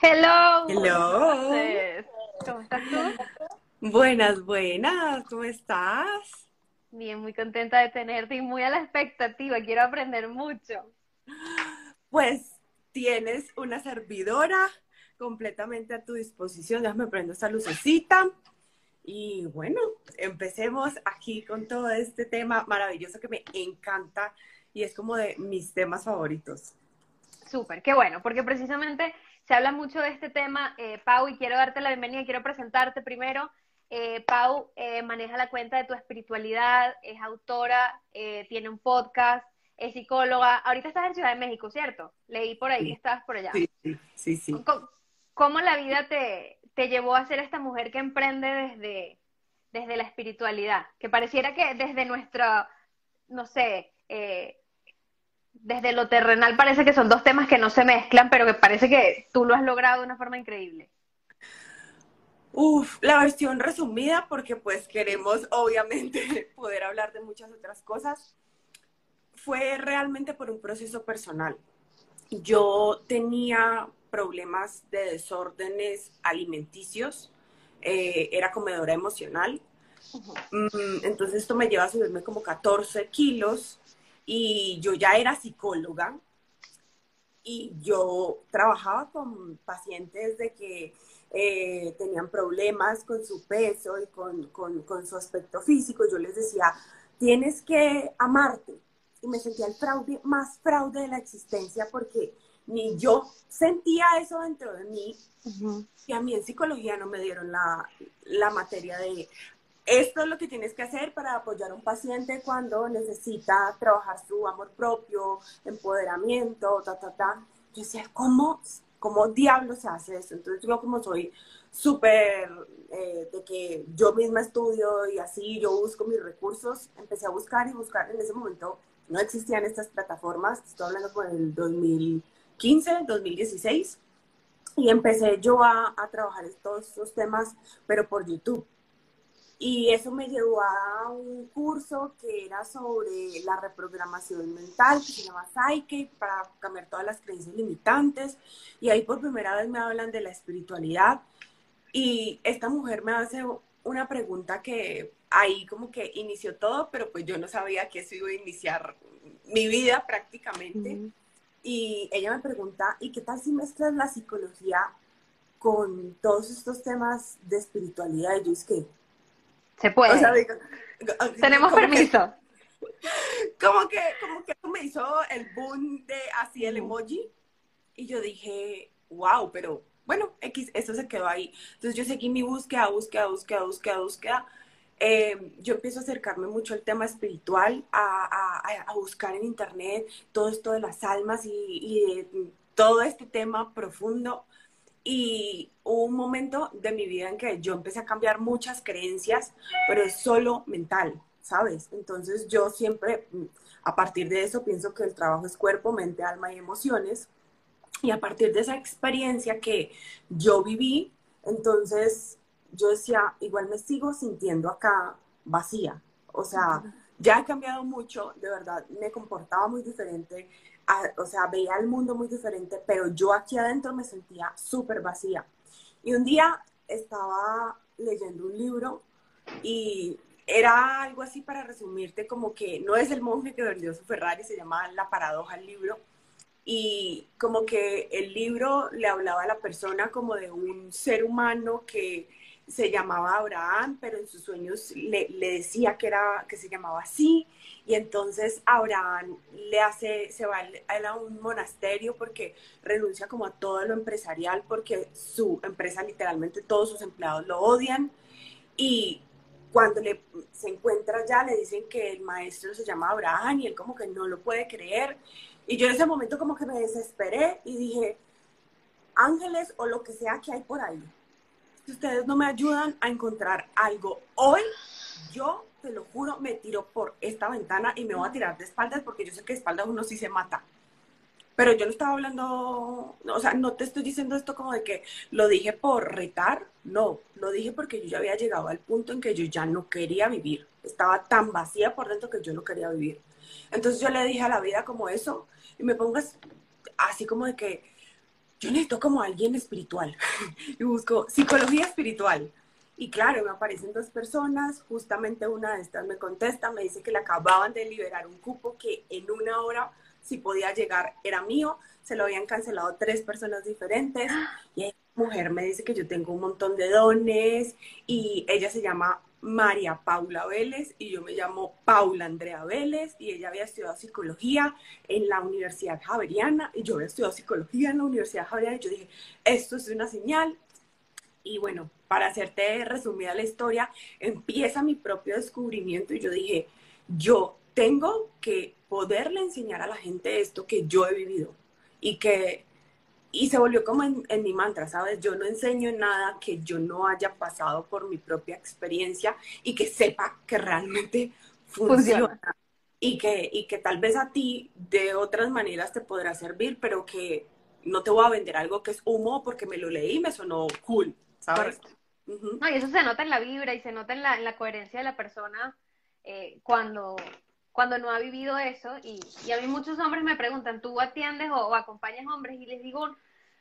Hello. Hello. ¿Cómo estás tú? Buenas, buenas. ¿Cómo estás? Bien, muy contenta de tenerte y muy a la expectativa. Quiero aprender mucho. Pues tienes una servidora completamente a tu disposición. Déjame prendo esta lucecita. Y bueno, empecemos aquí con todo este tema maravilloso que me encanta y es como de mis temas favoritos. Súper, qué bueno, porque precisamente se habla mucho de este tema, eh, Pau, y quiero darte la bienvenida, quiero presentarte primero. Eh, Pau eh, maneja la cuenta de tu espiritualidad, es autora, tiene un podcast, es psicóloga. Ahorita estás en Ciudad de México, ¿cierto? Leí por ahí que estabas por allá. Sí, sí, sí. ¿Cómo, la vida te, te, llevó a ser esta mujer que emprende desde, desde la espiritualidad? Que pareciera que desde nuestra, no sé, desde lo terrenal parece que son dos temas que no se mezclan, pero que parece que tú lo has logrado de una forma increíble. Uf, la versión resumida, porque pues queremos obviamente poder hablar de muchas otras cosas, fue realmente por un proceso personal. Yo tenía problemas de desórdenes alimenticios, eh, era comedora emocional, mm, entonces esto me lleva a subirme como 14 kilos y yo ya era psicóloga y yo trabajaba con pacientes de que eh, tenían problemas con su peso y con, con, su aspecto físico. Yo les decía, tienes que amarte. Y me sentía el fraude, más fraude de la existencia porque ni yo sentía eso dentro de mí. Y a mí en psicología no me dieron la, la materia de esto es lo que tienes que hacer para apoyar a un paciente cuando necesita trabajar su amor propio, empoderamiento, ta, ta, ta. Yo decía, ¿cómo, cómo diablos se hace eso? Entonces yo como soy súper eh, de que yo misma estudio y así, yo busco mis recursos, empecé a buscar y buscar. En ese momento no existían estas plataformas, estoy hablando por el 2015, 2016, y empecé yo a, a trabajar estos, estos temas, pero por YouTube y eso me llevó a un curso que era sobre la reprogramación mental, que se llama Psyche, para cambiar todas las creencias limitantes. Y ahí por primera vez me hablan de la espiritualidad. Y esta mujer me hace una pregunta que ahí como que inició todo, pero pues yo no sabía que eso iba a iniciar mi vida prácticamente. Y ella me pregunta, ¿y qué tal si mezclas la psicología con todos estos temas de espiritualidad? Y yo es que, se puede. Tenemos permiso. como que, como que me hizo el boom de así el emoji. Y yo dije, wow, pero bueno, X, eso se quedó ahí. Entonces yo seguí mi búsqueda, búsqueda, búsqueda, búsqueda, búsqueda. Eh, yo empiezo a acercarme mucho al tema espiritual, a, a, buscar en internet todo esto de las almas y, y todo este tema profundo. Y hubo un momento de mi vida en que yo empecé a cambiar muchas creencias, pero es solo mental, ¿sabes? Entonces yo siempre, a partir de eso, pienso que el trabajo es cuerpo, mente, alma y emociones. Y a partir de esa experiencia que yo viví, entonces yo decía, igual me sigo sintiendo acá vacía. O sea, ya he cambiado mucho, de verdad, me comportaba muy diferente, o sea, veía el mundo muy diferente, pero yo aquí adentro me sentía súper vacía. Y un día estaba leyendo un libro y era algo así para resumirte, como que no es el monje que vendió su Ferrari, se llama La paradoja del libro. Y como que el libro le hablaba a la persona como de un ser humano que se llamaba Abraham, pero en sus sueños le, le decía que, era, que se llamaba así y entonces Abraham le hace, se va a un monasterio porque renuncia como a todo lo empresarial, porque su empresa literalmente todos sus empleados lo odian. Y cuando le, se encuentra ya le dicen que el maestro se llama Abraham y él como que no lo puede creer. Y yo en ese momento como que me desesperé y dije, ángeles o lo que sea que hay por ahí. Si ustedes no me ayudan a encontrar algo hoy, yo te lo juro, me tiro por esta ventana y me voy a tirar de espaldas porque yo sé que de espaldas uno sí se mata. Pero yo no estaba hablando, o sea, no te estoy diciendo esto como de que lo dije por retar, no, lo dije porque yo ya había llegado al punto en que yo ya no quería vivir. Estaba tan vacía por dentro que yo no quería vivir. Entonces yo le dije a la vida como eso y me pongas así como de que yo necesito como alguien espiritual. Y busco psicología espiritual. Y claro, me aparecen dos personas, justamente una de estas me contesta, me dice que le acababan de liberar un cupo que en una hora si podía llegar era mío, se lo habían cancelado tres personas diferentes. Y esa mujer me dice que yo tengo un montón de dones y ella se llama María Paula Vélez y yo me llamo Paula Andrea Vélez y ella había estudiado psicología en la Universidad Javeriana y yo había estudiado psicología en la Universidad Javeriana y yo dije, esto es una señal. Y bueno, para hacerte resumida la historia, empieza mi propio descubrimiento y yo dije, yo tengo que poderle enseñar a la gente esto que yo he vivido y que y se volvió como en, mi mantra, ¿sabes? Yo no enseño nada que yo no haya pasado por mi propia experiencia y que sepa que realmente funciona. Y, que, y que tal vez a ti de otras maneras te podrá servir, pero que no te voy a vender algo que es humo porque me lo leí y me sonó cool, ¿sabes? No, y eso se nota en la vibra y se nota en la, en la coherencia de la persona eh, cuando, cuando no ha vivido eso. Y, a mí muchos hombres me preguntan, ¿tú atiendes o, acompañas hombres? Y les digo,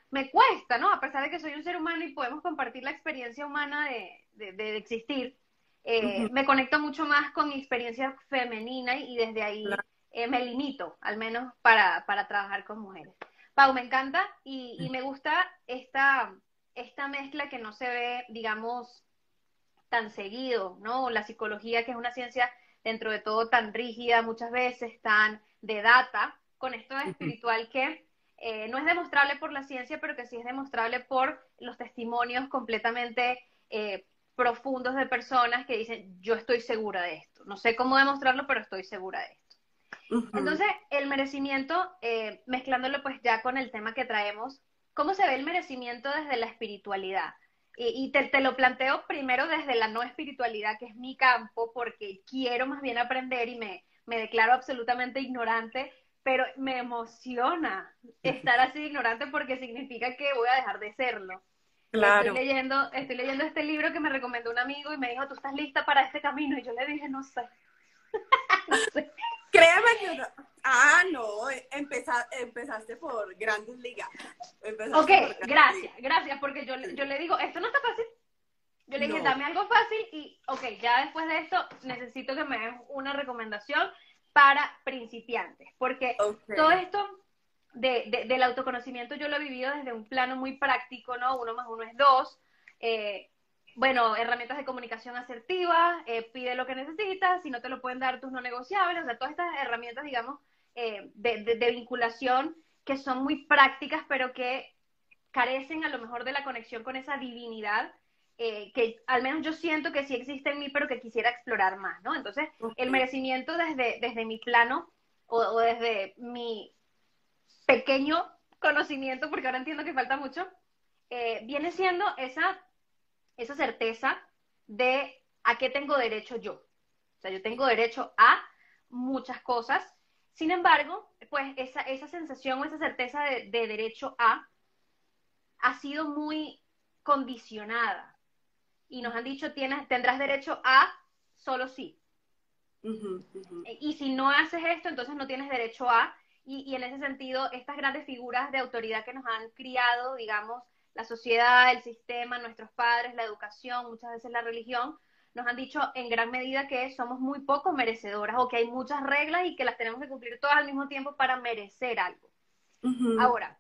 me cuesta, ¿no? A pesar de que soy un ser humano y podemos compartir la experiencia humana de, existir, eh, me conecto mucho más con mi experiencia femenina y desde ahí eh, me limito, al menos para, trabajar con mujeres. Pau, me encanta y, y, me gusta esta, esta mezcla que no se ve, digamos, tan seguido, ¿no? La psicología, que es una ciencia dentro de todo tan rígida, muchas veces tan de data, con esto espiritual que eh, no es demostrable por la ciencia, pero que sí es demostrable por los testimonios completamente eh, profundos de personas que dicen, yo estoy segura de esto. No sé cómo demostrarlo, pero estoy segura de esto. Entonces, el merecimiento, eh, mezclándolo pues ya con el tema que traemos, ¿cómo se ve el merecimiento desde la espiritualidad? Y, te, lo planteo primero desde la no espiritualidad, que es mi campo, porque quiero más bien aprender y me, me declaro absolutamente ignorante, pero me emociona estar así ignorante porque significa que voy a dejar de serlo. Claro. Estoy leyendo, estoy leyendo este libro que me recomendó un amigo y me dijo, ¿tú estás lista para este camino? Y yo le dije, no sé. no sé. Créeme que Ah, no, empezaste por grandes ligas. ok, gracias, gracias, porque yo, yo le digo, esto no está fácil. Yo le dije, dame algo fácil y, ok, ya después de esto necesito que me den una recomendación para principiantes, porque todo esto de, del autoconocimiento yo lo he vivido desde un plano muy práctico, ¿no? Uno más uno es dos. Eh, bueno, herramientas de comunicación asertiva, eh, pide lo que necesitas, si no te lo pueden dar tus no negociables, o sea, todas estas herramientas, digamos, eh, de, vinculación que son muy prácticas, pero que carecen a lo mejor de la conexión con esa divinidad, eh, que al menos yo siento que sí existe en mí, pero que quisiera explorar más, ¿no? Entonces, el merecimiento desde, desde mi plano o desde mi pequeño conocimiento, porque ahora entiendo que falta mucho, viene siendo esa esa certeza de a qué tengo derecho yo. O sea, yo tengo derecho a muchas cosas. Sin embargo, pues esa, esa sensación o esa certeza de, derecho a ha sido muy condicionada. Y nos han dicho, tienes, tendrás derecho a solo sí. Y si no haces esto, entonces no tienes derecho a. Y, y en ese sentido, estas grandes figuras de autoridad que nos han criado, digamos, la sociedad, el sistema, nuestros padres, la educación, muchas veces la religión, nos han dicho en gran medida que somos muy poco merecedoras o que hay muchas reglas y que las tenemos que cumplir todas al mismo tiempo para merecer algo. Ahora,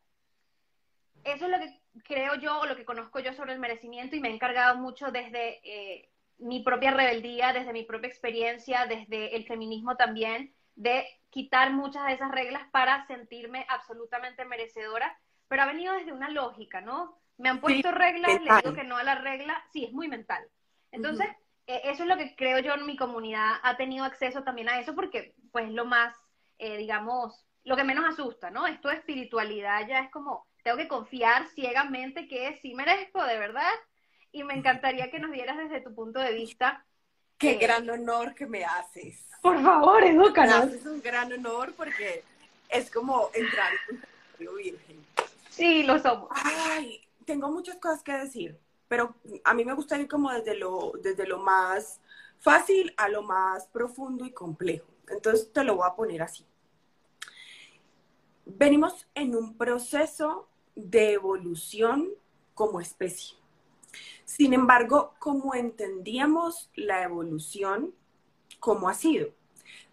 eso es lo que creo yo o lo que conozco yo sobre el merecimiento y me he encargado mucho desde eh, mi propia rebeldía, desde mi propia experiencia, desde el feminismo también, de quitar muchas de esas reglas para sentirme absolutamente merecedora, pero ha venido desde una lógica, ¿no? Me han puesto reglas, le digo que no a la regla, sí, es muy mental. Entonces, e, eso es lo que creo yo en mi comunidad ha tenido acceso también a eso porque, pues, lo más, eh, digamos, lo que menos asusta, ¿no? Esto de espiritualidad ya es como, tengo que confiar ciegamente que sí merezco, de verdad. Y me encantaría que nos dieras desde tu punto de vista. Qué eh, gran honor que me haces. Por favor, edúcanos. Es un gran honor porque es como entrar en un virgen. Sí, lo somos. Ay, tengo muchas cosas que decir, pero a mí me gusta ir como desde lo, desde lo más fácil a lo más profundo y complejo. Entonces te lo voy a poner así. Venimos en un proceso de evolución como especie. Sin embargo, como entendíamos la evolución, ¿cómo ha sido?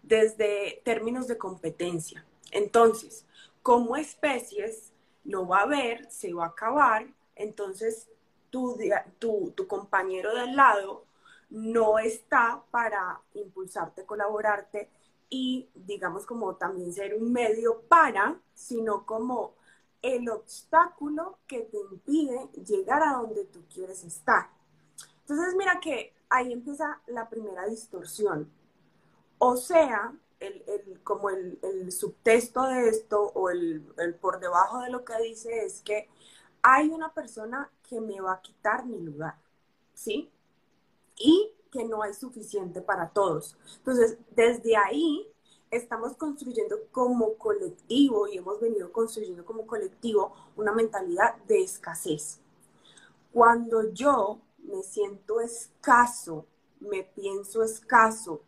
Desde términos de competencia. Entonces, como especies, no va a haber, se va a acabar, entonces tu, tu, tu compañero del lado no está para impulsarte, colaborarte y digamos como también ser un medio para, sino como el obstáculo que te impide llegar a donde tú quieres estar. Entonces mira que ahí empieza la primera distorsión. O sea, el, como el, subtexto de esto o el, por debajo de lo que dice es que hay una persona que me va a quitar mi lugar, ¿sí? Y que no hay suficiente para todos. Entonces, desde ahí estamos construyendo como colectivo y hemos venido construyendo como colectivo una mentalidad de escasez. Cuando yo me siento escaso, me pienso escaso,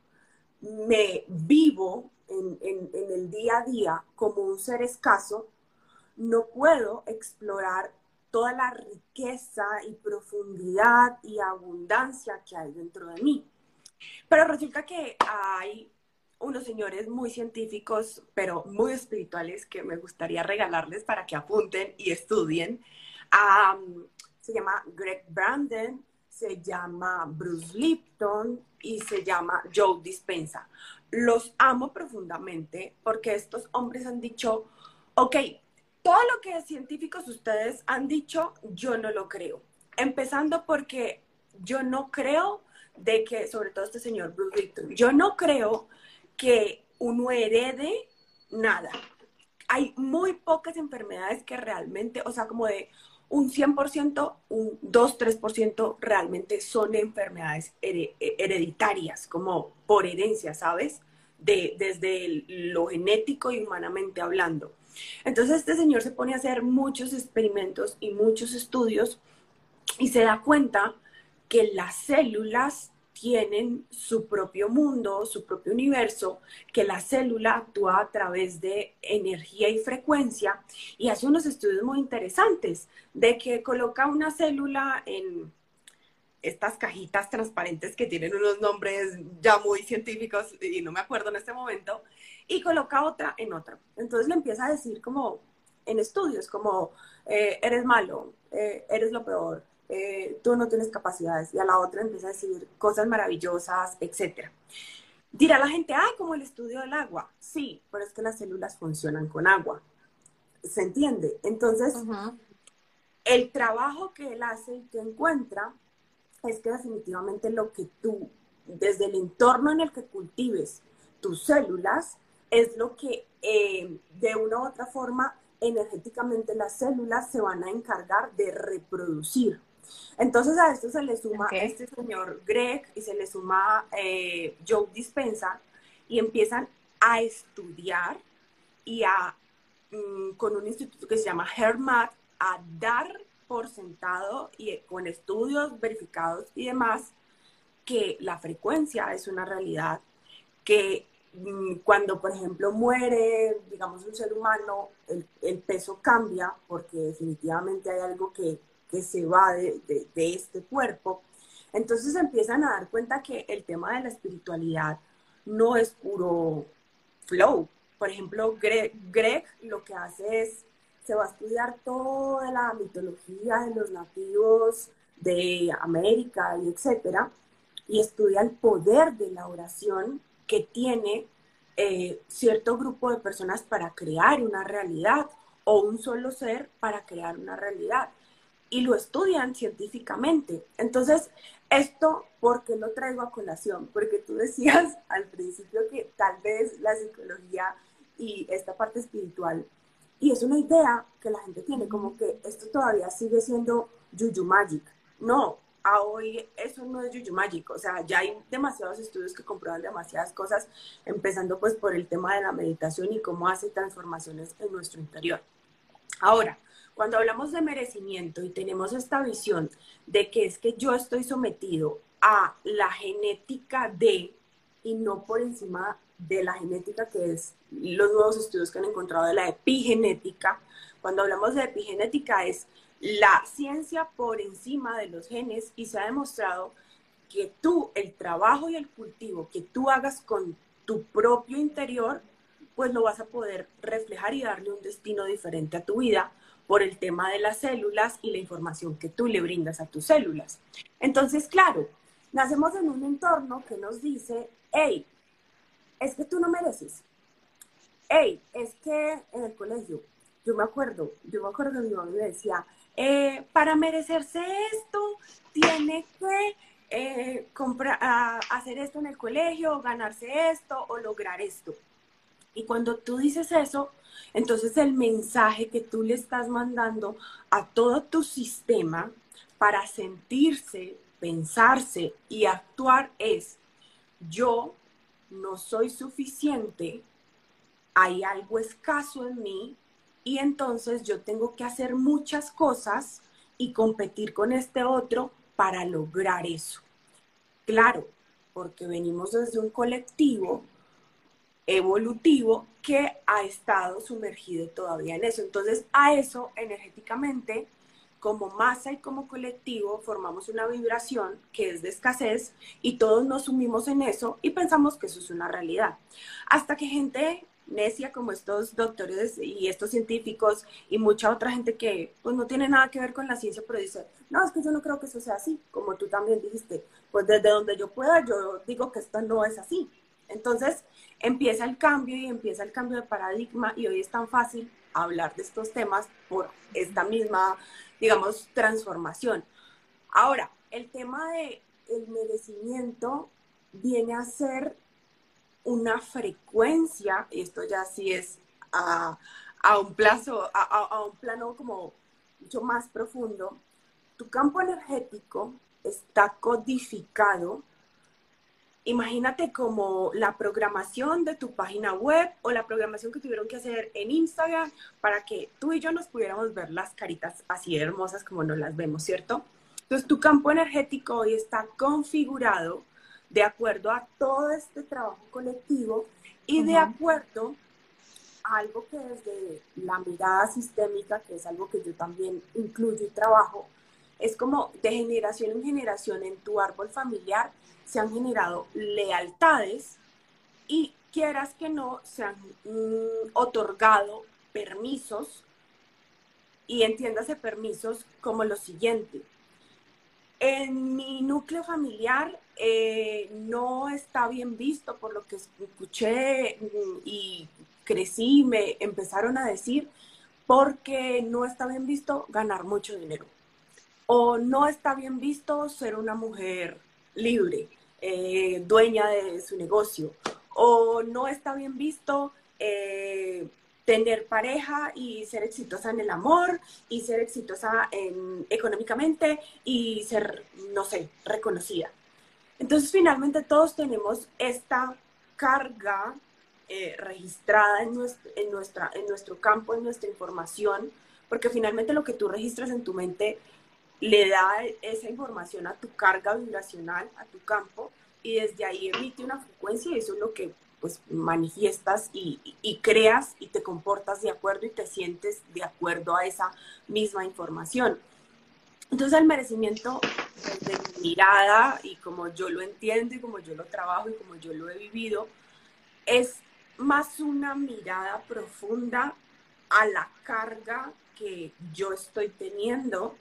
me vivo en, el día a día como un ser escaso, no puedo explorar toda la riqueza y profundidad y abundancia que hay dentro de mí. Pero resulta que hay unos señores muy científicos, pero muy espirituales, que me gustaría regalarles para que apunten y estudien. se llama Greg Brandon, se llama Bruce Lipton y se llama Joe Dispensa. Los amo profundamente porque estos hombres han dicho, ok, todo lo que científicos ustedes han dicho, yo no lo creo. Empezando porque yo no creo de que, sobre todo este señor Bruce Lipton, yo no creo que uno herede nada. Hay muy pocas enfermedades que realmente, o sea, como de un 100%, un 2-3% realmente son enfermedades hereditarias, como por herencia, ¿sabes? De, desde lo genético y humanamente hablando. Entonces este señor se pone a hacer muchos experimentos y muchos estudios y se da cuenta que las células tienen su propio mundo, su propio universo, que la célula actúa a través de energía y frecuencia y hace unos estudios muy interesantes de que coloca una célula en estas cajitas transparentes que tienen unos nombres ya muy científicos y no me acuerdo en este momento, y coloca otra en otra. Entonces le empieza a decir como en estudios, como eh, eres malo, eh, eres lo peor, eh, tú no tienes capacidades, y a la otra empieza a decir cosas maravillosas, etc. Dirá la gente, ah, como el estudio del agua. Sí, pero es que las células funcionan con agua. ¿Se entiende? Entonces, el trabajo que él hace y que encuentra es que definitivamente lo que tú, desde el entorno en el que cultives tus células, es lo que eh, de una u otra forma energéticamente las células se van a encargar de reproducir. Entonces a esto se le suma este señor Greg y se le suma eh, Joe Dispensa y empiezan a estudiar y a, mm, con un instituto que se llama HERMAT, a dar por sentado y con estudios verificados y demás que la frecuencia es una realidad, que cuando, por ejemplo, muere, digamos, un ser humano, el peso cambia porque definitivamente hay algo que que se va de, este cuerpo. Entonces empiezan a dar cuenta que el tema de la espiritualidad no es puro flow. Por ejemplo, Greg, Greg, lo que hace es, se va a estudiar toda la mitología de los nativos de América y etcétera, y estudia el poder de la oración que tiene eh, cierto grupo de personas para crear una realidad o un solo ser para crear una realidad y lo estudian científicamente. Entonces, esto, ¿por qué lo traigo a colación? Porque tú decías al principio que tal vez la psicología y esta parte espiritual Y es una idea que la gente tiene, como que esto todavía sigue siendo Juju Magic. No, a hoy eso no es Juju Magic, o sea, ya hay demasiados estudios que comprueban demasiadas cosas, empezando pues por el tema de la meditación y cómo hace transformaciones en nuestro interior. Ahora, cuando hablamos de merecimiento y tenemos esta visión de que es que yo estoy sometido a la genética de y no por encima de la genética que es los nuevos estudios que han encontrado de la epigenética. Cuando hablamos de epigenética es la ciencia por encima de los genes y se ha demostrado que tú, el trabajo y el cultivo que tú hagas con tu propio interior, pues lo vas a poder reflejar y darle un destino diferente a tu vida por el tema de las células y la información que tú le brindas a tus células. Entonces, claro, nacemos en un entorno que nos dice, hey, es que tú no mereces. Hey, es que en el colegio, yo me acuerdo, yo me acuerdo que mi mamá me decía, eh, para merecerse esto, tiene que eh, hacer esto en el colegio, ganarse esto o lograr esto. Y cuando tú dices eso, entonces el mensaje que tú le estás mandando a todo tu sistema para sentirse, pensarse y actuar es, yo no soy suficiente, hay algo escaso en mí, y entonces yo tengo que hacer muchas cosas y competir con este otro para lograr eso. Claro, porque venimos desde un colectivo evolutivo que ha estado sumergido todavía en eso. Entonces, a eso energéticamente, como masa y como colectivo, formamos una vibración que es de escasez y todos nos sumimos en eso y pensamos que eso es una realidad. Hasta que gente necia como estos doctores y estos científicos y mucha otra gente que pues no tiene nada que ver con la ciencia, pero dice, no, es que yo no creo que eso sea así, como tú también dijiste, pues desde donde yo pueda, yo digo que esto no es así. Entonces empieza el cambio y empieza el cambio de paradigma y hoy es tan fácil hablar de estos temas por esta misma, digamos, transformación. Ahora, el tema de el merecimiento viene a ser una frecuencia, y esto ya sí es a, un plazo, a, un plano como mucho más profundo, tu campo energético está codificado. Imagínate como la programación de tu página web o la programación que tuvieron que hacer en Instagram para que tú y yo nos pudiéramos ver las caritas así hermosas como nos las vemos, ¿cierto? Entonces tu campo energético hoy está configurado de acuerdo a todo este trabajo colectivo y de acuerdo a algo que desde la mirada sistémica, que es algo que yo también incluyo y trabajo, es como de generación en generación en tu árbol familiar se han generado lealtades y quieras que no, se han mm, otorgado permisos y entiéndase permisos como lo siguiente. En mi núcleo familiar eh, no está bien visto por lo que escuché mm, y crecí, me empezaron a decir, porque no está bien visto ganar mucho dinero. O no está bien visto ser una mujer libre, eh, dueña de su negocio. O no está bien visto eh, tener pareja y ser exitosa en el amor y ser exitosa económicamente y ser, no sé, reconocida. Entonces, finalmente todos tenemos esta carga eh, registrada en nuestro, nuestra, en nuestro campo, en nuestra información, porque finalmente lo que tú registras en tu mente le da esa información a tu carga vibracional, a tu campo, y desde ahí emite una frecuencia y eso es lo que pues manifiestas y, creas y te comportas de acuerdo y te sientes de acuerdo a esa misma información. Entonces el merecimiento desde mi mirada y como yo lo entiendo y como yo lo trabajo y como yo lo he vivido, es más una mirada profunda a la carga que yo estoy teniendo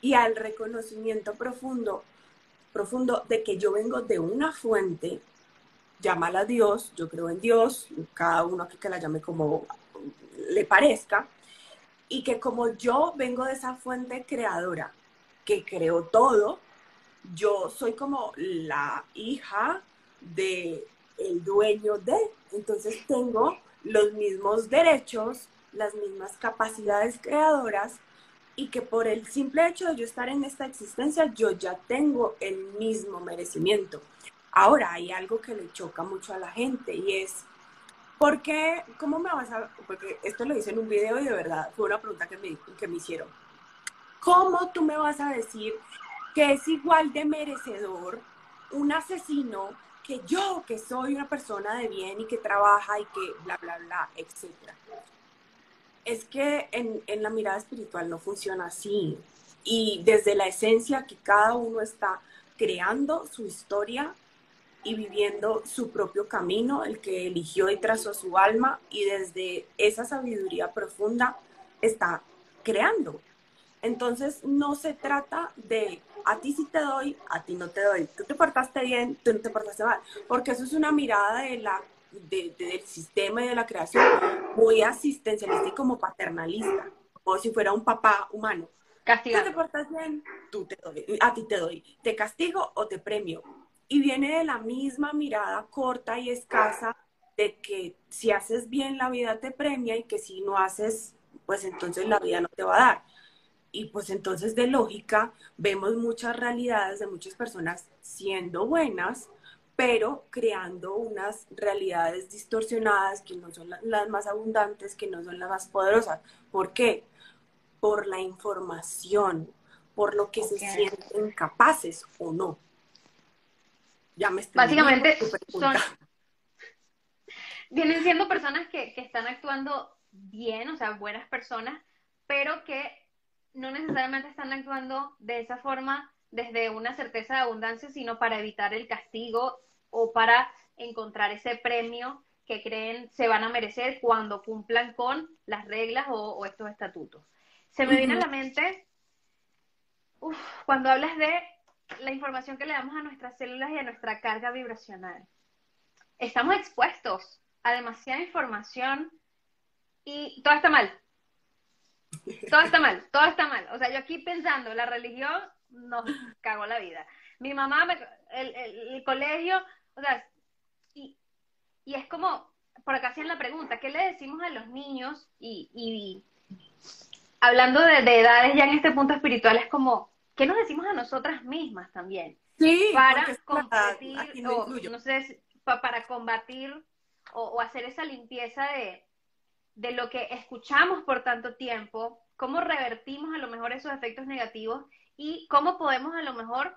y al reconocimiento profundo, profundo de que yo vengo de una fuente, llámala Dios, yo creo en Dios, cada uno aquí que la llame como le parezca, y que como yo vengo de esa fuente creadora, que creó todo, yo soy como la hija de el dueño de, entonces tengo los mismos derechos las mismas capacidades creadoras y que por el simple hecho de yo estar en esta existencia, yo ya tengo el mismo merecimiento. Ahora, hay algo que le choca mucho a la gente y es, ¿por qué? ¿Cómo me vas a...? Porque esto lo hice en un video y de verdad fue una pregunta que me, que me hicieron. ¿Cómo tú me vas a decir que es igual de merecedor un asesino que yo, que soy una persona de bien y que trabaja y que bla, bla, bla, etcétera? Es que en, en la mirada espiritual no funciona así. Y desde la esencia que cada uno está creando su historia y viviendo su propio camino, el que eligió y trazó su alma, y desde esa sabiduría profunda está creando. Entonces no se trata de a ti sí te doy, a ti no te doy, tú te portaste bien, tú no te portaste mal, porque eso es una mirada de la, del sistema y de la creación muy asistencialista y como paternalista, como si fuera un papá humano. Castigar. Tú te portas bien, tú te doy, a ti te doy, te castigo o te premio. Y viene de la misma mirada corta y escasa de que si haces bien la vida te premia y que si no haces, pues entonces la vida no te va a dar. Y pues entonces de lógica vemos muchas realidades de muchas personas siendo buenas, pero creando unas realidades distorsionadas que no son las más abundantes, que no son las más poderosas. ¿Por qué? Por la información, por lo que se sienten capaces o no. Ya me estoy Básicamente son, vienen siendo personas que, que están actuando bien, o sea, buenas personas, pero que no necesariamente están actuando de esa forma desde una certeza de abundancia, sino para evitar el castigo o para encontrar ese premio que creen se van a merecer cuando cumplan con las reglas o, estos estatutos. Se me viene a la mente, cuando hablas de la información que le damos a nuestras células y a nuestra carga vibracional. Estamos expuestos a demasiada información y todo está mal. Todo está mal, todo está mal. O sea, yo aquí pensando, la religión nos cagó la vida. Mi mamá, el, colegio, o sea, y, es como, por acá hacían la pregunta, ¿qué le decimos a los niños? Y, hablando de, de, edades ya en este punto espiritual, es como, ¿qué nos decimos a nosotras mismas también? Sí, para combatir, o, no sé, para combatir o, hacer esa limpieza de, de lo que escuchamos por tanto tiempo, cómo revertimos a lo mejor esos efectos negativos y cómo podemos a lo mejor,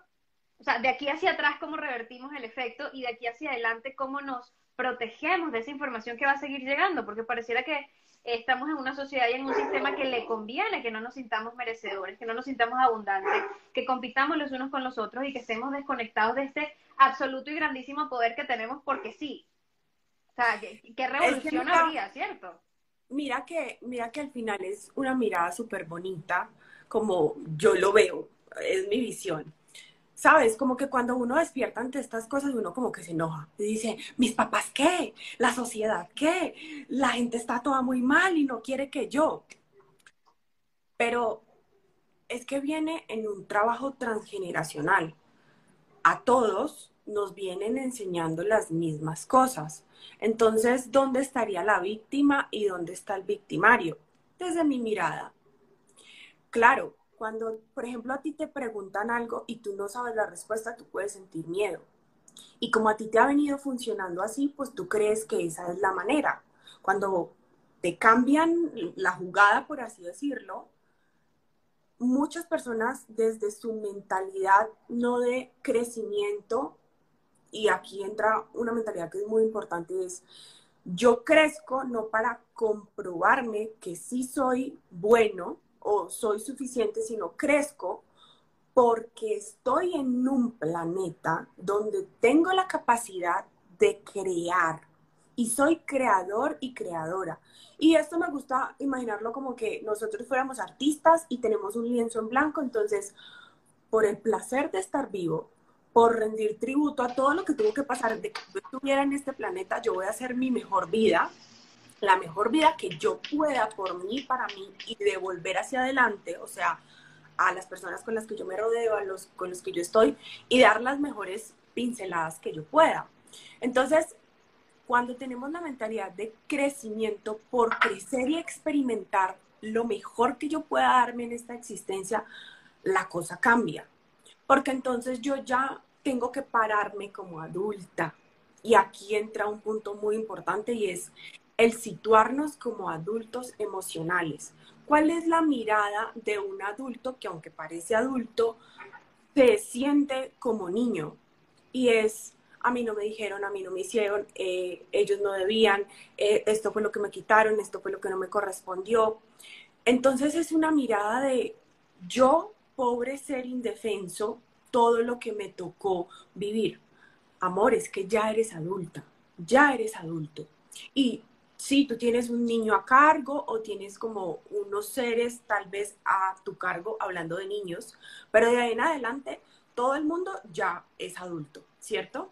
o sea, de aquí hacia atrás, cómo revertimos el efecto y de aquí hacia adelante, cómo nos protegemos de esa información que va a seguir llegando, porque pareciera que estamos en una sociedad y en un sistema que le conviene que no nos sintamos merecedores, que no nos sintamos abundantes, que compitamos los unos con los otros y que estemos desconectados de este absoluto y grandísimo poder que tenemos porque sí. O sea, ¿qué, revolución habría, cierto? Mira que, mira que al final es una mirada súper bonita, como yo lo veo, es mi visión. ¿Sabes? Como que cuando uno despierta ante estas cosas, uno como que se enoja. Y dice, ¿mis papás qué? ¿La sociedad qué? La gente está toda muy mal y no quiere que yo. Pero es que viene en un trabajo transgeneracional. A todos nos vienen enseñando las mismas cosas. Entonces, ¿dónde estaría la víctima y dónde está el victimario? Desde mi mirada. Claro, cuando, por ejemplo, a ti te preguntan algo y tú no sabes la respuesta, tú puedes sentir miedo. Y como a ti te ha venido funcionando así, pues tú crees que esa es la manera. Cuando te cambian la jugada, por así decirlo, muchas personas desde su mentalidad no de crecimiento y aquí entra una mentalidad que es muy importante, es yo crezco no para comprobarme que sí soy bueno o soy suficiente, sino crezco porque estoy en un planeta donde tengo la capacidad de crear y soy creador y creadora. Y esto me gusta imaginarlo como que nosotros fuéramos artistas y tenemos un lienzo en blanco, entonces por el placer de estar vivo, por rendir tributo a todo lo que tuvo que pasar de que yo estuviera en este planeta, yo voy a hacer mi mejor vida, la mejor vida que yo pueda por mí, para mí, y devolver hacia adelante, o sea, a las personas con las que yo me rodeo, a los con los que yo estoy, y dar las mejores pinceladas que yo pueda. Entonces, cuando tenemos la mentalidad de crecimiento por crecer y experimentar lo mejor que yo pueda darme en esta existencia, la cosa cambia. Porque entonces yo ya tengo que pararme como adulta. Y aquí entra un punto muy importante y es el situarnos como adultos emocionales. ¿Cuál es la mirada de un adulto que aunque parece adulto, se siente como niño? Y es, a mí no me dijeron, a mí no me hicieron, eh, ellos no debían, eh, esto fue lo que me quitaron, esto fue lo que no me correspondió. Entonces es una mirada de yo, pobre ser indefenso, todo lo que me tocó vivir. Amor, es que ya eres adulta, ya eres adulto. Y sí, tú tienes un niño a cargo o tienes como unos seres tal vez a tu cargo, hablando de niños, pero de ahí en adelante todo el mundo ya es adulto, ¿cierto?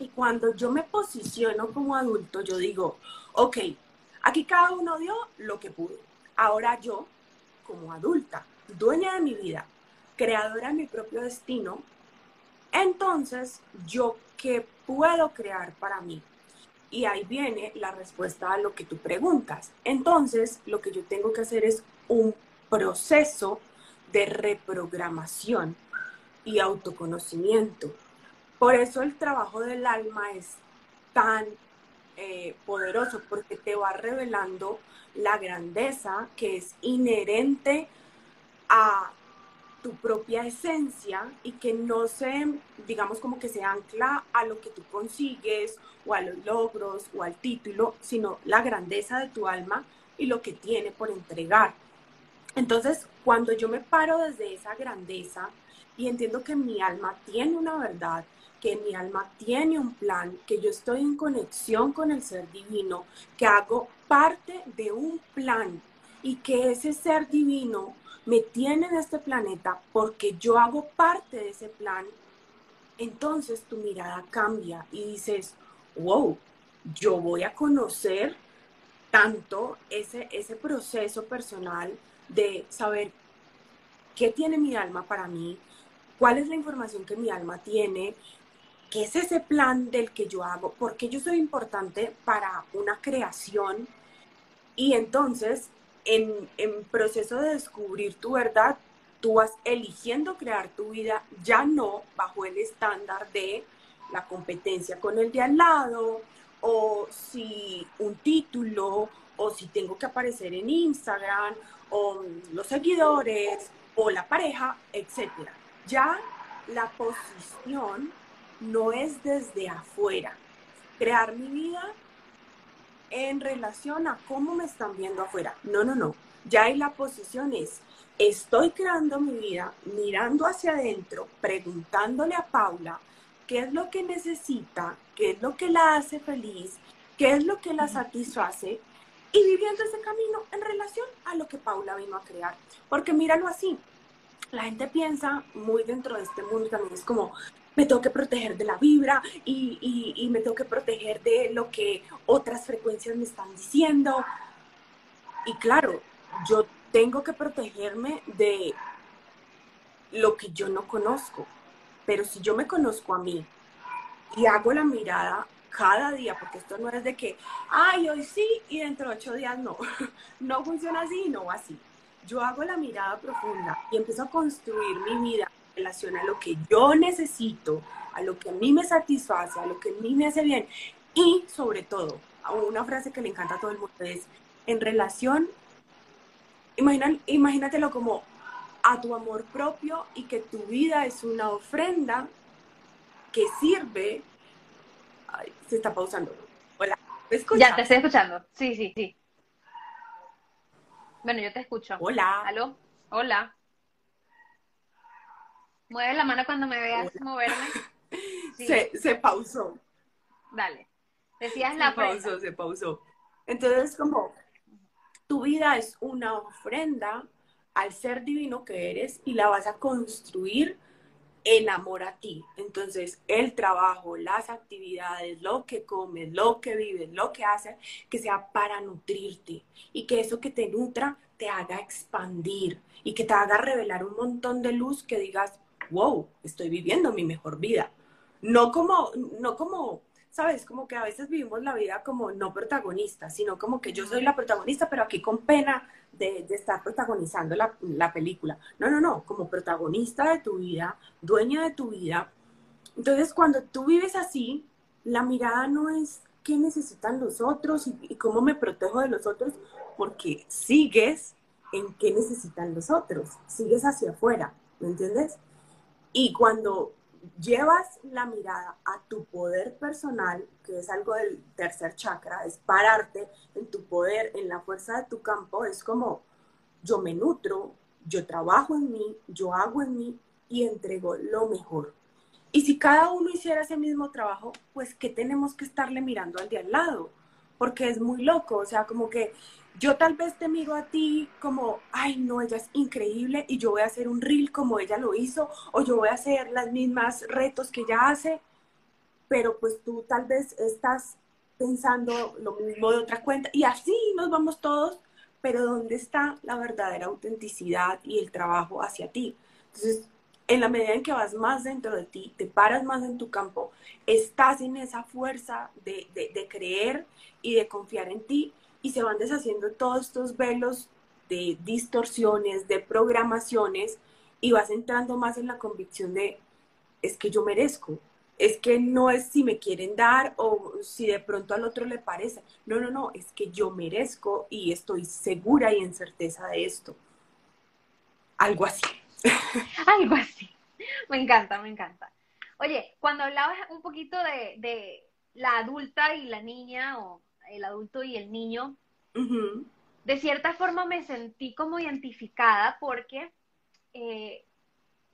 Y cuando yo me posiciono como adulto, yo digo, ok, aquí cada uno dio lo que pudo. Ahora yo, como adulta, dueña de mi vida, creadora de mi propio destino, entonces yo qué puedo crear para mí, y ahí viene la respuesta a lo que tú preguntas. Entonces, lo que yo tengo que hacer es un proceso de reprogramación y autoconocimiento. Por eso el trabajo del alma es tan eh, poderoso, porque te va revelando la grandeza que es inherente a tu propia esencia y que no se, digamos, como que se ancla a lo que tú consigues o a los logros o al título, sino la grandeza de tu alma y lo que tiene por entregar. Entonces, cuando yo me paro desde esa grandeza y entiendo que mi alma tiene una verdad, que mi alma tiene un plan, que yo estoy en conexión con el ser divino, que hago parte de un plan y que ese ser divino me tiene en este planeta porque yo hago parte de ese plan, entonces tu mirada cambia y dices, wow, yo voy a conocer tanto ese, ese proceso personal de saber qué tiene mi alma para mí, cuál es la información que mi alma tiene, qué es ese plan del que yo hago, porque yo soy importante para una creación y entonces en, proceso de descubrir tu verdad, tú vas eligiendo crear tu vida ya no bajo el estándar de la competencia con el de al lado, o si un título, o si tengo que aparecer en Instagram, o los seguidores, o la pareja, etc. Ya la posición no es desde afuera. Crear mi vida en relación a cómo me están viendo afuera. No, no, no. Ya ahí la posición es, estoy creando mi vida mirando hacia adentro, preguntándole a Paula qué es lo que necesita, qué es lo que la hace feliz, qué es lo que la satisface y viviendo ese camino en relación a lo que Paula vino a crear. Porque míralo así, la gente piensa muy dentro de este mundo también es como, me tengo que proteger de la vibra y, me tengo que proteger de lo que otras frecuencias me están diciendo. Y claro, yo tengo que protegerme de lo que yo no conozco. Pero si yo me conozco a mí y hago la mirada cada día, porque esto no es de que, ay, hoy sí y dentro de ocho días no. No funciona así no así. Yo hago la mirada profunda y empiezo a construir mi vida relación a lo que yo necesito, a lo que a mí me satisface, a lo que a mí me hace bien. Y sobre todo, una frase que le encanta a todo el mundo es, en relación, imagínatelo como a tu amor propio y que tu vida es una ofrenda que sirve. Ay, se está pausando. Hola, ¿me escuchas? Ya, te estoy escuchando. Sí, sí, sí. Bueno, yo te escucho. Hola. ¿Aló? Hola. Mueve la mano cuando me veas moverme. Se, pausó. Dale. Decías la Se pausó, se pausó. Entonces, como tu vida es una ofrenda al ser divino que eres y la vas a construir en amor a ti. Entonces, el trabajo, las actividades, lo que comes, lo que vives, lo que haces, que sea para nutrirte y que eso que te nutra te haga expandir y que te haga revelar un montón de luz que digas, wow, estoy viviendo mi mejor vida. No como, no como ¿sabes? Como que a veces vivimos la vida como no protagonista, sino como que yo soy la protagonista, pero aquí con pena de, estar protagonizando la, la, película. No, no, no, como protagonista de tu vida, dueña de tu vida. Entonces, cuando tú vives así, la mirada no es qué necesitan los otros y, y cómo me protejo de los otros, porque sigues en qué necesitan los otros, sigues hacia afuera, ¿me entiendes? Y cuando llevas la mirada a tu poder personal, que es algo del tercer chakra, es pararte en tu poder, en la fuerza de tu campo, es como yo me nutro, yo trabajo en mí, yo hago en mí y entrego lo mejor. Y si cada uno hiciera ese mismo trabajo, pues ¿qué tenemos que estarle mirando al de al lado? Porque es muy loco, o sea, como que yo tal vez te miro a ti como, ay, no, ella es increíble y yo voy a hacer un reel como ella lo hizo, o yo voy a hacer las mismas retos que ella hace, pero pues tú tal vez estás pensando lo mismo de otra cuenta y así nos vamos todos, pero ¿dónde está la verdadera autenticidad y el trabajo hacia ti? Entonces, en la medida en que vas más dentro de ti, te paras más en tu campo, estás en esa fuerza de, de, de creer y de confiar en ti, y se van deshaciendo todos estos velos de distorsiones, de programaciones y vas entrando más en la convicción de es que yo merezco, es que no es si me quieren dar o si de pronto al otro le parece, no, no, no, es que yo merezco y estoy segura y en certeza de esto. Algo así. Algo así. Me encanta, me encanta. Oye, cuando hablabas un poquito de, de la adulta y la niña o el adulto y el niño, de cierta forma me sentí como identificada porque eh,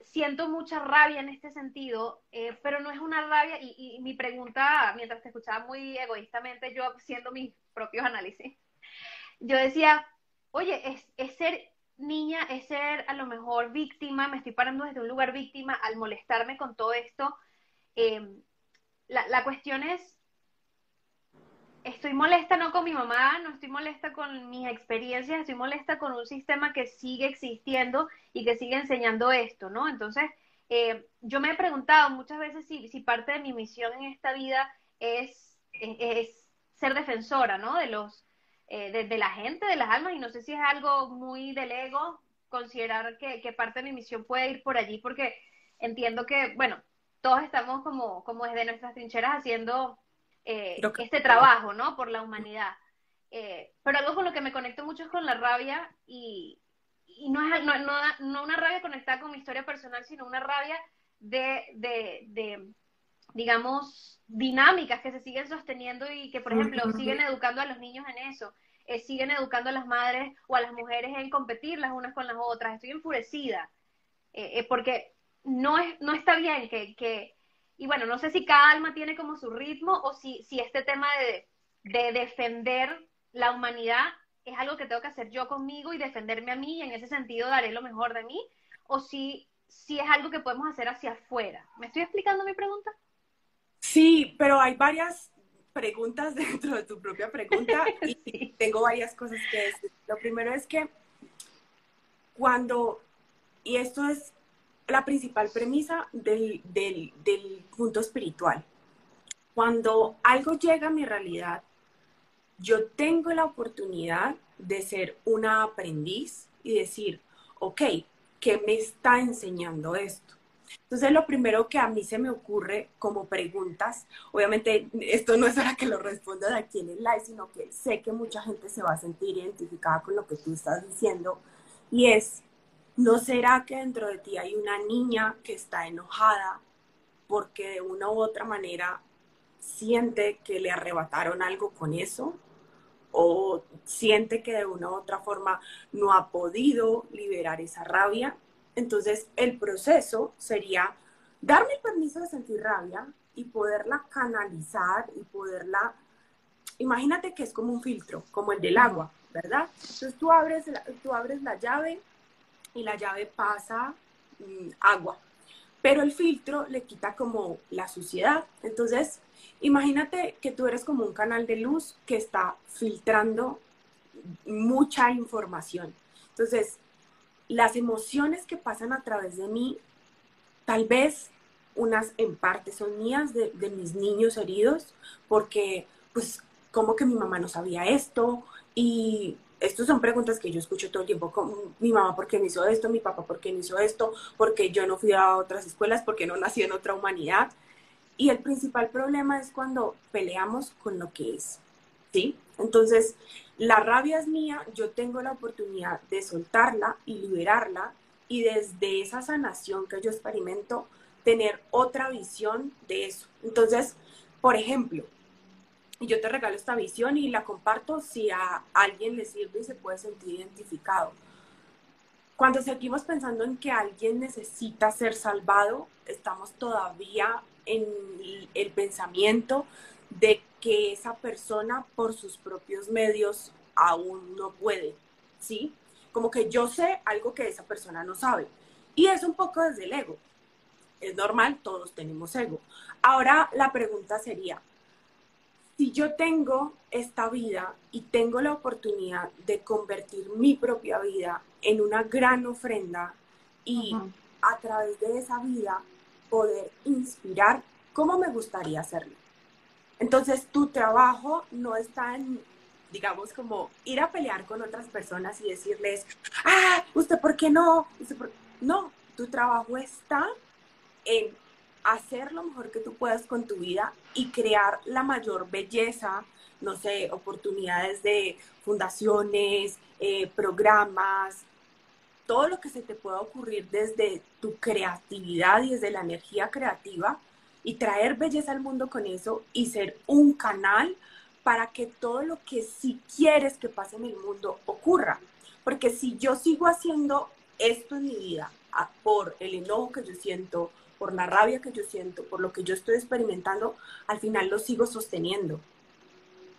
siento mucha rabia en este sentido, eh, pero no es una rabia, y, mi pregunta, mientras te escuchaba muy egoístamente, yo haciendo mis propios análisis, yo decía, oye, es, ser niña, es ser a lo mejor víctima, me estoy parando desde un lugar víctima al molestarme con todo esto. Eh, la, la cuestión es estoy molesta no con mi mamá, no estoy molesta con mis experiencias, estoy molesta con un sistema que sigue existiendo y que sigue enseñando esto, ¿no? Entonces, eh, yo me he preguntado muchas veces si, si parte de mi misión en esta vida es, es, ser defensora, ¿no? De los, eh, de, la gente, de las almas, y no sé si es algo muy del ego considerar que, que parte de mi misión puede ir por allí, porque entiendo que, bueno, todos estamos como, como desde nuestras trincheras haciendo eh, este trabajo, ¿no? Por la humanidad. Eh, pero algo con lo que me conecto mucho es con la rabia y, no es no, no, una rabia conectada con mi historia personal, sino una rabia de, de, digamos, dinámicas que se siguen sosteniendo y que, por ejemplo, siguen educando a los niños en eso, eh, siguen educando a las madres o a las mujeres en competir las unas con las otras. Estoy enfurecida porque no, es, no está bien que, que y bueno, no sé si cada alma tiene como su ritmo o si, si este tema de, de defender la humanidad es algo que tengo que hacer yo conmigo y defenderme a mí y en ese sentido daré lo mejor de mí, o si, si es algo que podemos hacer hacia afuera. ¿Me estoy explicando mi pregunta? Sí, pero hay varias preguntas dentro de tu propia pregunta y tengo varias cosas que decir. Lo primero es que cuando, y esto es la principal premisa del, del, punto espiritual. Cuando algo llega a mi realidad, yo tengo la oportunidad de ser una aprendiz y decir, ok, ¿qué me está enseñando esto? Entonces, lo primero que a mí se me ocurre como preguntas, obviamente esto no es para que lo responda de aquí en el live, sino que sé que mucha gente se va a sentir identificada con lo que tú estás diciendo, y es, ¿No será que dentro de ti hay una niña que está enojada porque de una u otra manera siente que le arrebataron algo con eso? ¿O siente que de una u otra forma no ha podido liberar esa rabia? Entonces el proceso sería darme el permiso de sentir rabia y poderla canalizar y poderla... Imagínate que es como un filtro, como el del agua, ¿verdad? Entonces tú abres tú abres la llave y la llave pasa mm, agua. Pero el filtro le quita como la suciedad. Entonces, imagínate que tú eres como un canal de luz que está filtrando mucha información. Entonces, las emociones que pasan a través de mí, tal vez unas en parte son mías de, de mis niños heridos, porque pues como que mi mamá no sabía esto y estas son preguntas que yo escucho todo el tiempo, como mi mamá por qué no hizo esto, mi papá por qué no hizo esto, porque yo no fui a otras escuelas, porque no nací en otra humanidad. Y el principal problema es cuando peleamos con lo que es, ¿sí? Entonces, la rabia es mía, yo tengo la oportunidad de soltarla y liberarla y desde esa sanación que yo experimento, tener otra visión de eso. Entonces, por ejemplo, y yo te regalo esta visión y la comparto si a alguien le sirve y se puede sentir identificado. Cuando seguimos pensando en que alguien necesita ser salvado, estamos todavía en el pensamiento de que esa persona por sus propios medios aún no puede, ¿sí? Como que yo sé algo que esa persona no sabe. Y es un poco desde el ego. Es normal, todos tenemos ego. Ahora la pregunta sería, si yo tengo esta vida y tengo la oportunidad de convertir mi propia vida en una gran ofrenda y a través de esa vida poder inspirar, ¿cómo me gustaría hacerlo? Entonces, tu trabajo no está en, digamos, como ir a pelear con otras personas y decirles, ah, ¿usted por qué no? No, tu trabajo está en hacer lo mejor que tú puedas con tu vida y crear la mayor belleza, no sé, oportunidades de fundaciones, eh, programas, todo lo que se te pueda ocurrir desde tu creatividad y desde la energía creativa y traer belleza al mundo con eso y ser un canal para que todo lo que sí quieres que pase en el mundo ocurra. Porque si yo sigo haciendo esto en mi vida ah, por el enojo que yo siento, por la rabia que yo siento, por lo que yo estoy experimentando, al final lo sigo sosteniendo.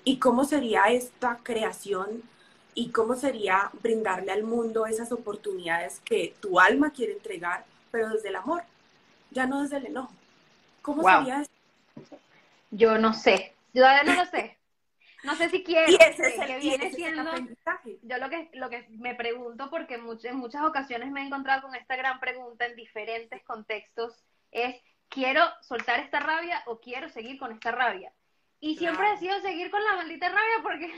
¿Y cómo sería esta creación y cómo sería brindarle al mundo esas oportunidades que tu alma quiere entregar, pero desde el amor, ya no desde el enojo? ¿Cómo sería eso? Yo no sé, yo todavía no lo sé. No sé si quiero. Y ese es viene siendo. Yo lo que, lo que me pregunto, porque en muchas ocasiones me he encontrado con esta gran pregunta en diferentes contextos es, ¿quiero soltar esta rabia o quiero seguir con esta rabia? Y siempre he decidido seguir con la maldita rabia porque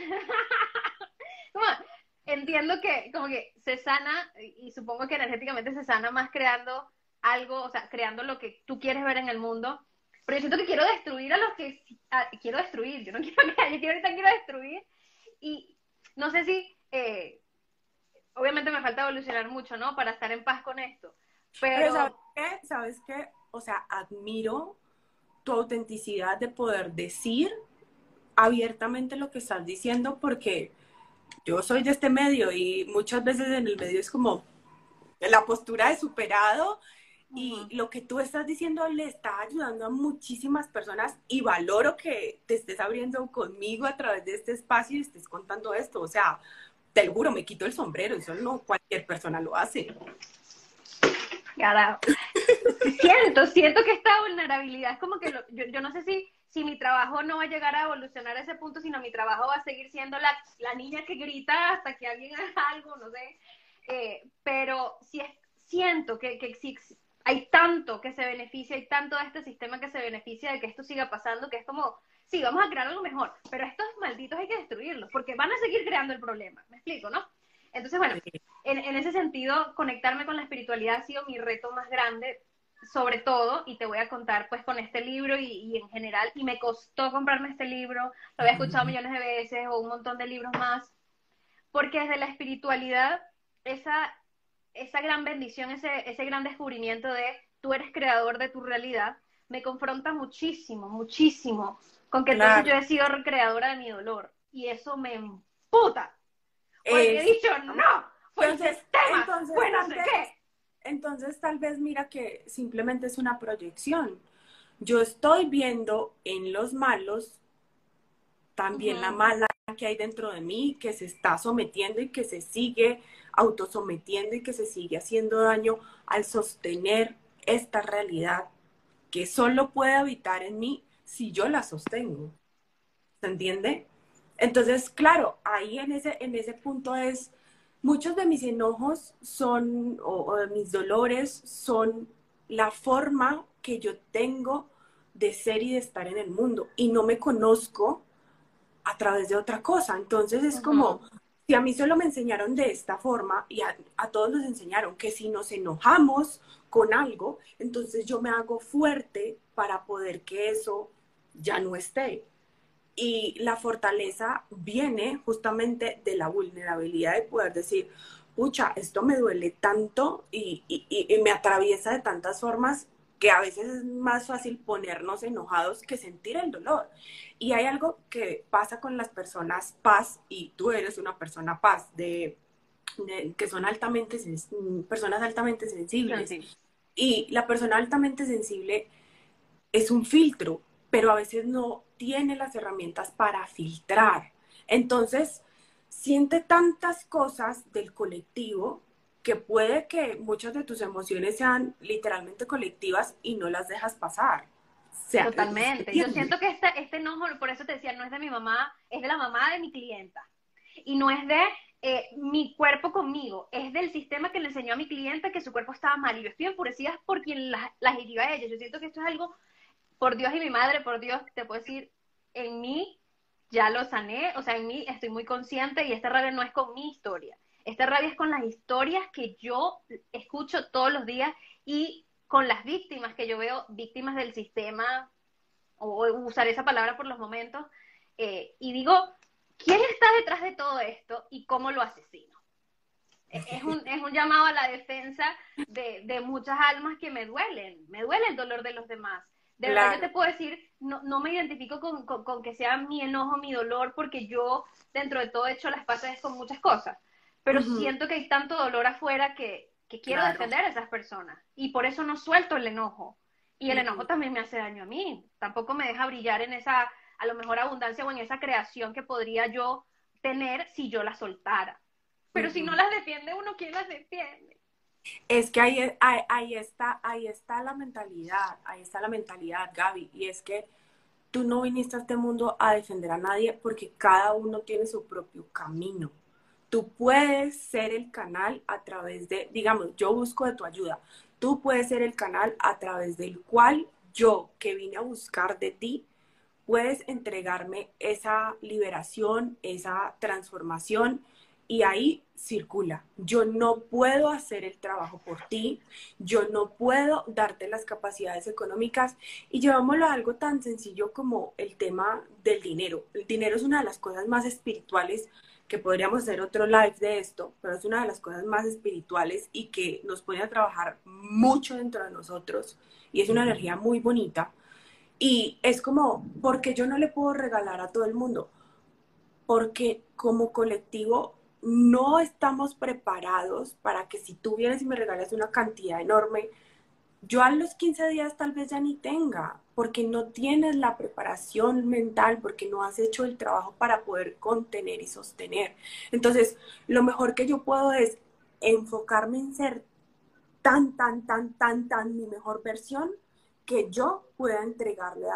entiendo que como que se sana y supongo que energéticamente se sana más creando algo, o sea, creando lo que tú quieres ver en el mundo. Pero yo siento que quiero destruir a los que quiero destruir. Yo no quiero que yo quiero, ahorita quiero destruir. Y no sé si, eh, obviamente me falta evolucionar mucho, ¿no? Para estar en paz con esto. Pero, ¿sabes qué? ¿Sabes qué? O sea, admiro tu autenticidad de poder decir abiertamente lo que estás diciendo porque yo soy de este medio y muchas veces en el medio es como la postura de superado y lo que tú estás diciendo le está ayudando a muchísimas personas y valoro que te estés abriendo conmigo a través de este espacio y estés contando esto. O sea, te lo juro, me quito el sombrero, eso no cualquier persona lo hace. Siento, siento que esta vulnerabilidad es como que yo, no sé si, si mi trabajo no va a llegar a evolucionar a ese punto, sino mi trabajo va a seguir siendo la, la niña que grita hasta que alguien haga algo, no sé. Eh, pero si es, siento que, que hay tanto que se beneficia, hay tanto de este sistema que se beneficia de que esto siga pasando, que es como, sí, vamos a crear algo mejor, pero estos malditos hay que destruirlos, porque van a seguir creando el problema, ¿me explico, no? Entonces, bueno, en, ese sentido, conectarme con la espiritualidad ha sido mi reto más grande, sobre todo, y te voy a contar pues con este libro y, en general, y me costó comprarme este libro, lo había escuchado millones de veces o un montón de libros más, porque desde la espiritualidad, esa, esa gran bendición, ese, ese gran descubrimiento de tú eres creador de tu realidad, me confronta muchísimo, muchísimo con que yo he sido creadora de mi dolor. Y eso me emputa. Porque he dicho, no, entonces. Entonces tal vez mira que simplemente es una proyección. Yo estoy viendo en los malos también la mala que hay dentro de mí, que se está sometiendo y que se sigue autosometiendo y que se sigue haciendo daño al sostener esta realidad que solo puede habitar en mí si yo la sostengo. ¿Se entiende? Entonces, claro, ahí en ese, en ese punto es, muchos de mis enojos son, o, de mis dolores, son la forma que yo tengo de ser y de estar en el mundo y no me conozco a través de otra cosa. Entonces es como, si a mí solo me enseñaron de esta forma y a, a, todos nos enseñaron que si nos enojamos con algo, entonces yo me hago fuerte para poder que eso ya no esté. Y la fortaleza viene justamente de la vulnerabilidad de poder decir, pucha, esto me duele tanto y, y, y me atraviesa de tantas formas que a veces es más fácil ponernos enojados que sentir el dolor. Y hay algo que pasa con las personas paz, y tú eres una persona paz, de, que son altamente, personas altamente sensibles. Y la persona altamente sensible es un filtro, pero a veces no tiene las herramientas para filtrar. Entonces, siente tantas cosas del colectivo que puede que muchas de tus emociones sean literalmente colectivas y no las dejas pasar. Totalmente. Yo siento que este, este enojo, por eso te decía, no es de mi mamá, es de la mamá de mi clienta. Y no es de eh, mi cuerpo conmigo, es del sistema que le enseñó a mi clienta que su cuerpo estaba mal. Y yo estoy enfurecida por quien las, las hirió a ella. Yo siento que esto es algo, por Dios y mi madre, por Dios, te puedo decir, en mí ya lo sané, o sea, en mí estoy muy consciente y esta rabia no es con mi historia. Esta rabia es con las historias que yo escucho todos los días y con las víctimas que yo veo, víctimas del sistema, o usar esa palabra por los momentos, eh, y digo, ¿quién está detrás de todo esto y cómo lo asesino? Es un, es un llamado a la defensa de, de, muchas almas que me duelen, me duele el dolor de los demás. De verdad yo te puedo decir, no, no me identifico con, con, con, que sea mi enojo, mi dolor, porque yo dentro de todo he hecho las paces con muchas cosas. Pero siento que hay tanto dolor afuera que, que quiero defender a esas personas. Y por eso no suelto el enojo. Y el enojo también me hace daño a mí, tampoco me deja brillar en esa, a lo mejor, abundancia o en esa creación que podría yo tener si yo la soltara. Pero si no las defiende uno, ¿quién las defiende? Es que ahí, ahí, está, ahí está la mentalidad, ahí está la mentalidad, Gaby, y es que tú no viniste a este mundo a defender a nadie porque cada uno tiene su propio camino. Tú puedes ser el canal a través de, digamos, yo busco de tu ayuda, tú puedes ser el canal a través del cual yo, que vine a buscar de ti, puedes entregarme esa liberación, esa transformación. Y ahí circula. Yo no puedo hacer el trabajo por ti, yo no puedo darte las capacidades económicas y llevámoslo a algo tan sencillo como el tema del dinero. El dinero es una de las cosas más espirituales que podríamos hacer otro live de esto, pero es una de las cosas más espirituales y que nos pone a trabajar mucho dentro de nosotros y es una energía muy bonita. Y es como, porque yo no le puedo regalar a todo el mundo? Porque como colectivo no estamos preparados para que si tú vienes y me regalas una cantidad enorme, yo a los 15 días tal vez ya ni tenga, porque no tienes la preparación mental, porque no has hecho el trabajo para poder contener y sostener. Entonces, lo mejor que yo puedo es enfocarme en ser tan, tan, tan, tan, tan mi mejor versión que yo pueda entregarle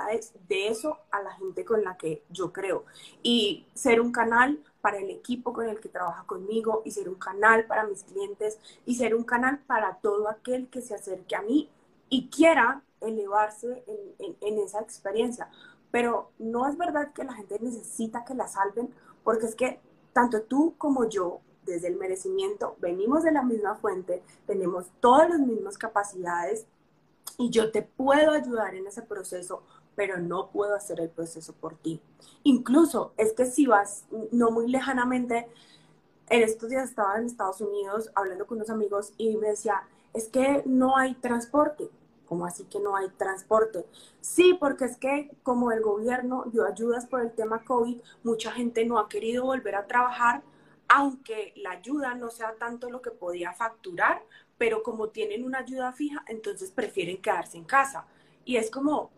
de eso a la gente con la que yo creo. Y ser un canal para el equipo con el que trabaja conmigo y ser un canal para mis clientes y ser un canal para todo aquel que se acerque a mí y quiera elevarse en, esa experiencia. Pero no es verdad que la gente necesita que la salven, porque es que tanto tú como yo, desde el merecimiento, venimos de la misma fuente, tenemos todas las mismas capacidades y yo te puedo ayudar en ese proceso, pero no puedo hacer el proceso por ti. Incluso es que si vas no muy lejanamente, en estos días estaba en Estados Unidos hablando con unos amigos y me decía, es que no hay transporte. ¿Cómo así que no hay transporte? Sí, porque es que como el gobierno dio ayudas por el tema COVID, mucha gente no ha querido volver a trabajar, aunque la ayuda no sea tanto lo que podía facturar, pero como tienen una ayuda fija, entonces prefieren quedarse en casa. Y es como,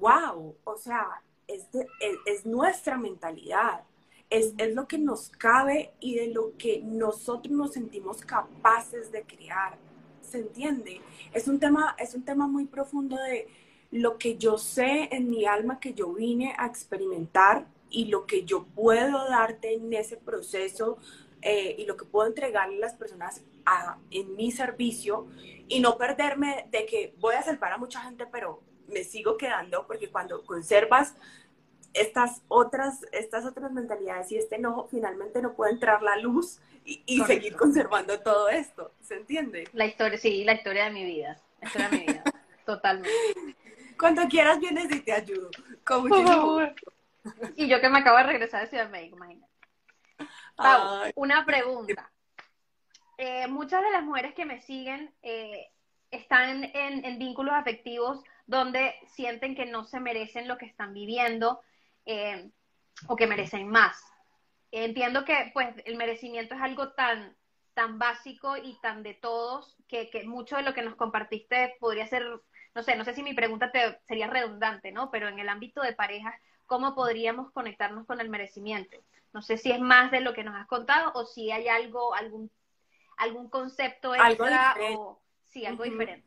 wow, o sea, es, es, nuestra mentalidad. Es, es, lo que nos cabe y de lo que nosotros nos sentimos capaces de crear. ¿Se entiende? Es un tema, es un tema muy profundo de lo que yo sé en mi alma que yo vine a experimentar y lo que yo puedo darte en ese proceso eh, y lo que puedo entregarle a las personas en mi servicio y no perderme de que voy a salvar a mucha gente, pero me sigo quedando porque cuando conservas estas otras, estas otras mentalidades y este enojo, finalmente no puede entrar la luz y, seguir conservando todo esto. ¿Se entiende? La historia, sí, la historia de mi vida. La historia de mi vida. Totalmente. Cuando quieras vienes y te ayudo. Con muchísimo Y yo que me acabo de regresar de Ciudad de México, imagínate. una pregunta. Eh, muchas de las mujeres que me siguen eh, están en, vínculos afectivos donde sienten que no se merecen lo que están viviendo eh, o que merecen más. Entiendo que pues el merecimiento es algo tan, tan básico y tan de todos que, que mucho de lo que nos compartiste podría ser, no sé, no sé si mi pregunta te, sería redundante, ¿no? Pero en el ámbito de parejas, ¿cómo podríamos conectarnos con el merecimiento? No sé si es más de lo que nos has contado o si hay algo, algún algún concepto extra o sí, algo diferente?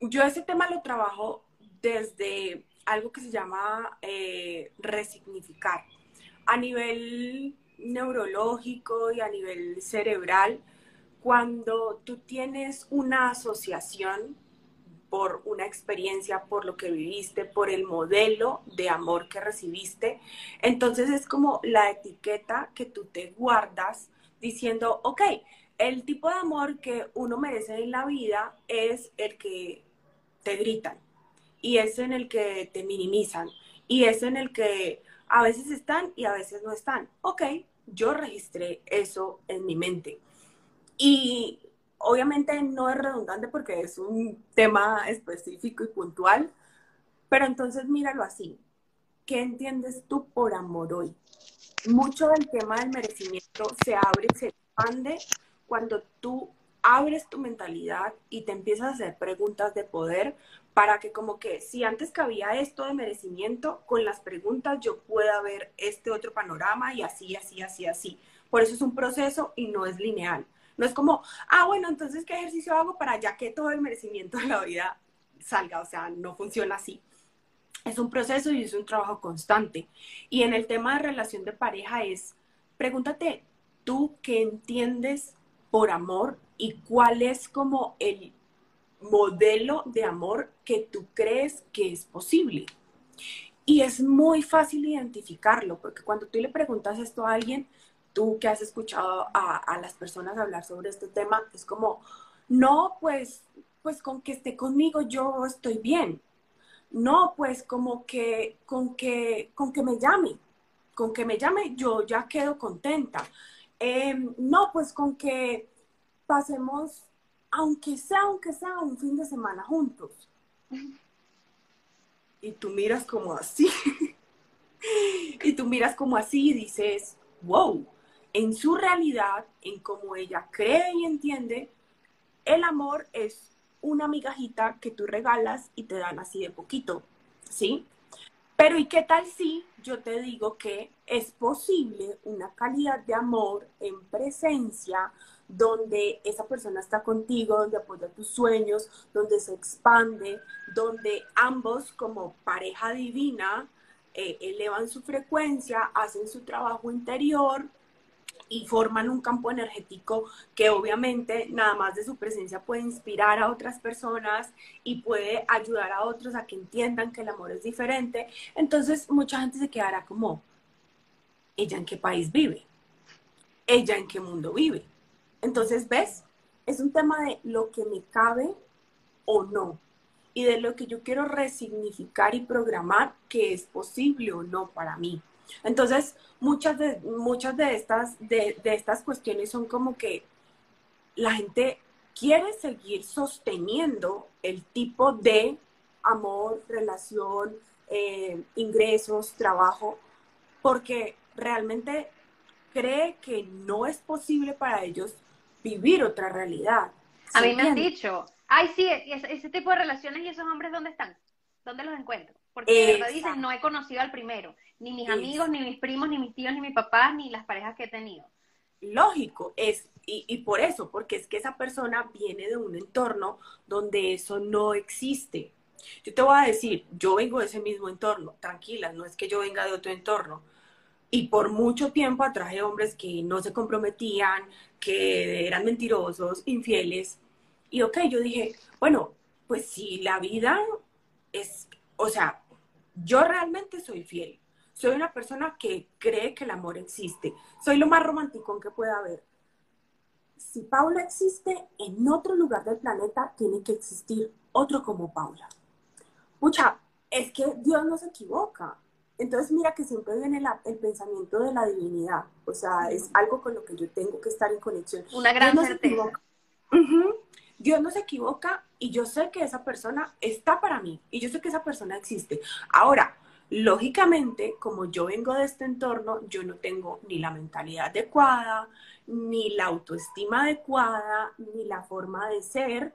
Yo ese tema lo trabajo desde algo que se llama eh, resignificar. A nivel neurológico y a nivel cerebral, cuando tú tienes una asociación por una experiencia, por lo que viviste, por el modelo de amor que recibiste. Entonces es como la etiqueta que tú te guardas diciendo, ok, el tipo de amor que uno merece en la vida es el que te gritan y es en el que te minimizan y es en el que a veces están y a veces no están. Ok, yo registré eso en mi mente. Y obviamente no es redundante porque es un tema específico y puntual, pero entonces míralo así. ¿Qué entiendes tú por amor hoy? Mucho del tema del merecimiento se abre, se expande cuando tú abres tu mentalidad y te empiezas a hacer preguntas de poder para que como que si antes cabía esto de merecimiento, con las preguntas yo pueda ver este otro panorama y así, así, así, así. Por eso es un proceso y no es lineal. No es como, ah, bueno, entonces, ¿qué ejercicio hago para ya que todo el merecimiento de la vida salga? O sea, no funciona así. Es un proceso y es un trabajo constante. Y en el tema de relación de pareja es, pregúntate, ¿tú qué entiendes por amor y cuál es como el modelo de amor que tú crees que es posible? Y es muy fácil identificarlo, porque cuando tú le preguntas esto a alguien, tú que has escuchado a, las personas hablar sobre este tema, es como, no, pues, pues con que esté conmigo yo estoy bien. No, pues como que, con que, con que me llame, con que me llame yo ya quedo contenta. Em, no, pues con que pasemos, aunque sea, aunque sea un fin de semana juntos. Y tú miras como así. y tú miras como así y dices, wow, en su realidad, en cómo ella cree y entiende, el amor es una migajita que tú regalas y te dan así de poquito, ¿sí? Pero ¿y qué tal si yo te digo que es posible una calidad de amor en presencia donde esa persona está contigo, donde apoya tus sueños, donde se expande, donde ambos como pareja divina eh, elevan su frecuencia, hacen su trabajo interior y forman un campo energético que obviamente nada más de su presencia puede inspirar a otras personas y puede ayudar a otros a que entiendan que el amor es diferente. Entonces mucha gente se quedará como, ¿ella en qué país vive? ¿Ella en qué mundo vive? Entonces, ¿ves? Es un tema de lo que me cabe o no y de lo que yo quiero resignificar y programar que es posible o no para mí. Entonces, muchas de, muchas de, estas, de, estas cuestiones son como que la gente quiere seguir sosteniendo el tipo de amor, relación, eh, ingresos, trabajo, porque realmente cree que no es posible para ellos vivir otra realidad. A mí me han dicho, ay, sí, ese, tipo de relaciones y esos hombres, ¿dónde están? ¿Dónde los encuentro? Porque de verdad no he conocido al primero ni mis amigos, ni mis primos, ni mis tíos, ni mis papás, ni las parejas que he tenido. Lógico, es, y, y por eso, porque es que esa persona viene de un entorno donde eso no existe. Yo te voy a decir, yo vengo de ese mismo entorno, tranquila, no es que yo venga de otro entorno, Y por mucho tiempo atraje hombres que no se comprometían, que eran mentirosos, infieles. Y ok, yo dije, bueno, pues si la vida es, o sea, yo realmente soy fiel. Soy una persona que cree que el amor existe. Soy lo más romántico que pueda haber. Si Paula existe en otro lugar del planeta, tiene que existir otro como Paula. Pucha, es que Dios no se equivoca. Entonces mira que siempre viene el pensamiento de la divinidad. O sea, es algo con lo que yo tengo que estar en conexión. Una gran certeza. Dios no se equivoca y yo sé que esa persona está para mí y yo sé que esa persona existe. Ahora, lógicamente, como yo vengo de este entorno, yo no tengo ni la mentalidad adecuada, ni la autoestima adecuada, ni la forma de ser,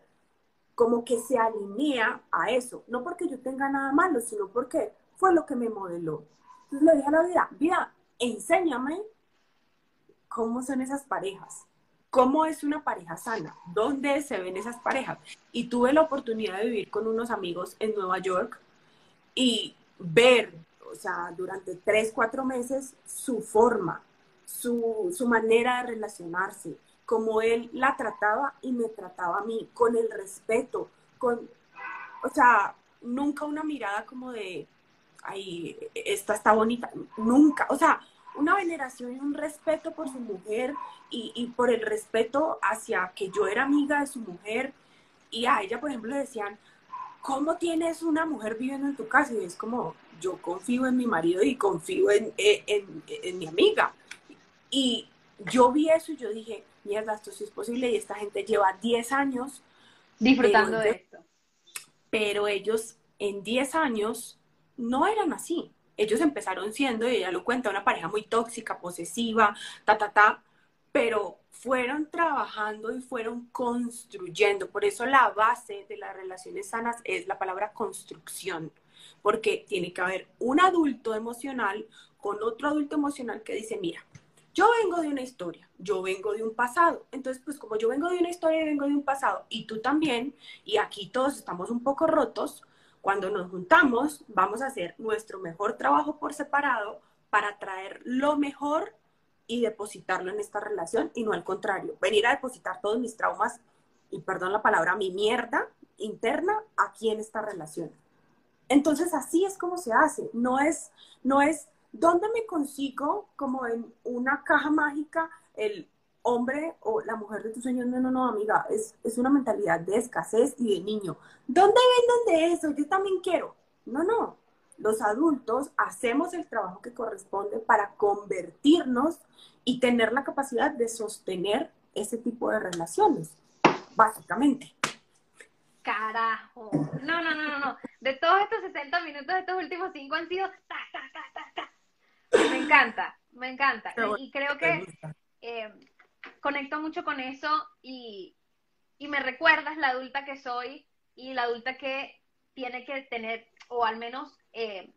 como que se alinea a eso. No porque yo tenga nada malo, sino porque fue lo que me modeló. Entonces le dije a la vida, vida, enséñame cómo son esas parejas ¿Cómo es una pareja sana? ¿Dónde se ven esas parejas? Y tuve la oportunidad de vivir con unos amigos en Nueva York y ver, o sea, durante tres, cuatro meses su forma, su, su manera de relacionarse, cómo él la trataba y me trataba a mí, con el respeto, con, o sea, nunca una mirada como de, ay, esta está bonita, nunca, o sea, una veneración y un respeto por su mujer y, por el respeto hacia que yo era amiga de su mujer. Y a ella, por ejemplo, le decían, ¿cómo tienes una mujer viviendo en tu casa? Y es como, yo confío en mi marido y confío en, en, mi amiga. Y yo vi eso y yo dije, mierda, esto sí es posible y esta gente lleva 10 años disfrutando de esto. Pero ellos en 10 años no eran así ellos empezaron siendo, y ella lo cuenta, una pareja muy tóxica, posesiva, ta, ta, ta, pero fueron trabajando y fueron construyendo. Por eso la base de las relaciones sanas es la palabra construcción, porque tiene que haber un adulto emocional con otro adulto emocional que dice, mira, yo vengo de una historia, yo vengo de un pasado. Entonces, pues como yo vengo de una historia y vengo de un pasado, y tú también, y aquí todos estamos un poco rotos, cuando nos juntamos, vamos a hacer nuestro mejor trabajo por separado para traer lo mejor y depositarlo en esta relación y no al contrario, venir a depositar todos mis traumas y perdón la palabra, mi mierda interna aquí en esta relación. Entonces así es como se hace, no es, no es, ¿dónde me consigo como en una caja mágica el hombre o la mujer de tu sueño, no, no, no, amiga, es, es una mentalidad de escasez y de niño. ¿Dónde venden de eso? Yo también quiero. No, no. Los adultos hacemos el trabajo que corresponde para convertirnos y tener la capacidad de sostener ese tipo de relaciones, básicamente. Carajo. No, no, no, no, no. De todos estos 60 minutos, estos últimos 5 han sido ta, ta, ta, ta, ta. Me encanta, me encanta. y, creo que conecto mucho con eso y, me recuerdas la adulta que soy y la adulta que tiene que tener, o al menos eh,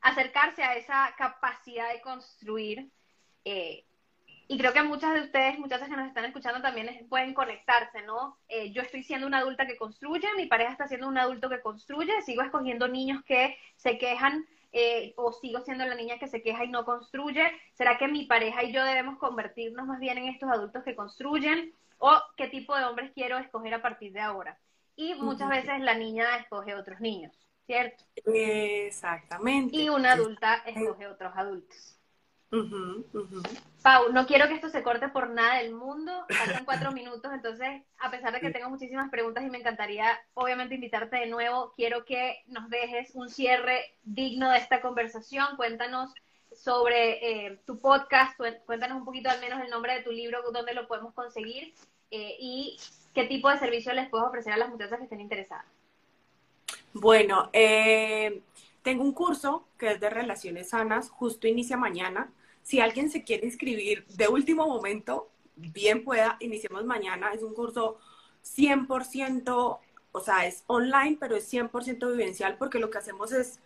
acercarse a esa capacidad de construir. Eh, y creo que muchas de ustedes, muchas que nos están escuchando también pueden conectarse, ¿no? Eh, yo estoy siendo una adulta que construye, mi pareja está siendo un adulto que construye, sigo escogiendo niños que se quejan eh, o sigo siendo la niña que se queja y no construye? ¿Será que mi pareja y yo debemos convertirnos más bien en estos adultos que construyen? ¿O qué tipo de hombres quiero escoger a partir de ahora? Y muchas veces la niña escoge otros niños, ¿cierto? Exactamente. Y una adulta escoge otros adultos. Pau, no quiero que esto se corte por nada del mundo. Faltan cuatro minutos, entonces, a pesar de que tengo muchísimas preguntas y me encantaría, obviamente, invitarte de nuevo, quiero que nos dejes un cierre digno de esta conversación. Cuéntanos sobre eh, tu podcast, cuéntanos un poquito al menos el nombre de tu libro, dónde lo podemos conseguir eh, y qué tipo de servicio les puedes ofrecer a las muchachas que estén interesadas. Bueno, eh, tengo un curso que es de relaciones sanas, justo inicia mañana. Si alguien se quiere inscribir de último momento, bien pueda, iniciemos mañana. Es un curso 100%, o sea, es online, pero es 100% vivencial porque lo que hacemos es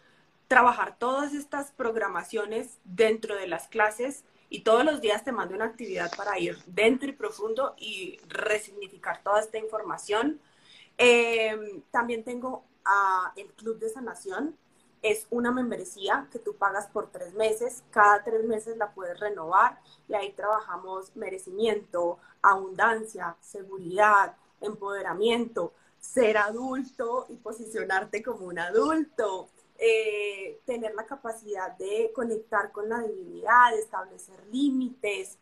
trabajar todas estas programaciones dentro de las clases y todos los días te mando una actividad para ir dentro y profundo y resignificar toda esta información. Eh, también tengo el Club de Sanación, es una membresía que tú pagas por tres meses, cada tres meses la puedes renovar y ahí trabajamos merecimiento, abundancia, seguridad, empoderamiento, ser adulto y posicionarte como un adulto, eh, tener la capacidad de conectar con la divinidad, establecer límites.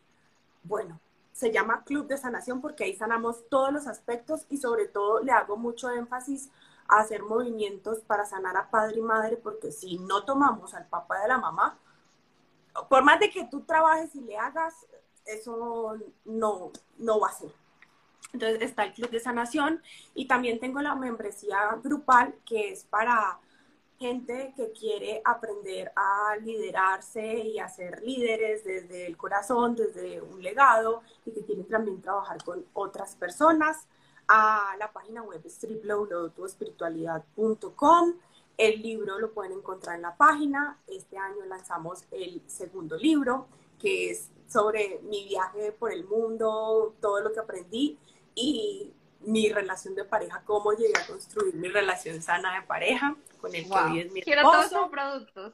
Bueno, se llama Club de Sanación porque ahí sanamos todos los aspectos y sobre todo le hago mucho énfasis hacer movimientos para sanar a padre y madre porque si no tomamos al papá y a la mamá, por más de que tú trabajes y le hagas, eso no, no va a ser. Entonces está el Club de Sanación y también tengo la membresía grupal que es para gente que quiere aprender a liderarse y a ser líderes desde el corazón, desde un legado y que quieren también trabajar con otras personas. A la página web es www.tuespiritualidad.com. El libro lo pueden encontrar en la página. Este año lanzamos el segundo libro, que es sobre mi viaje por el mundo, todo lo que aprendí y mi relación de pareja, cómo llegué a construir mi relación sana de pareja con el que hoy es mi Quiero todos sus productos.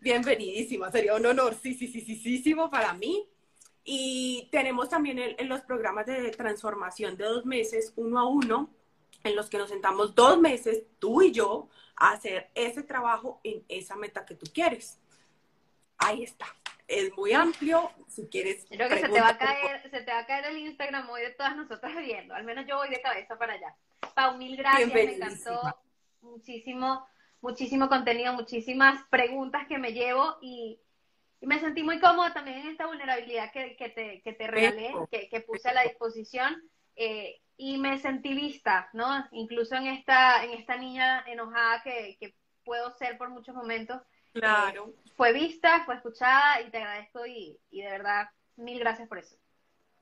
Bienvenidísima, sería un honor, sí, sí, sí, sí, sí, sí para mí. Y tenemos también en los programas de transformación de dos meses, uno a uno, en los que nos sentamos dos meses, tú y yo, a hacer ese trabajo en esa meta que tú quieres. Ahí está es muy amplio. Si quieres. Creo que se te va a caer, se te va a caer el Instagram hoy de todas nosotras viendo. Al menos yo voy de cabeza para allá. Pau, mil gracias, me encantó muchísimo, muchísimo contenido, muchísimas preguntas que me llevo y, me sentí muy cómoda también en esta vulnerabilidad que, te, que te regalé, que, puse a la disposición. Eh, y me sentí lista, ¿no? Incluso en esta, en esta niña enojada que, que puedo ser por muchos momentos, Claro. Eh, fue vista, fue escuchada y te agradezco y, y de verdad, mil gracias por eso.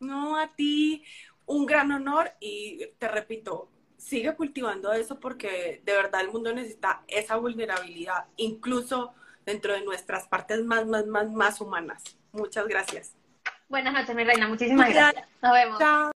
No, a ti, un gran honor y te repito, sigue cultivando eso porque de verdad el mundo necesita esa vulnerabilidad, incluso dentro de nuestras partes más, más, más, más humanas. Muchas gracias. Buenas noches, mi reina. Muchísimas gracias. Nos vemos. Chao.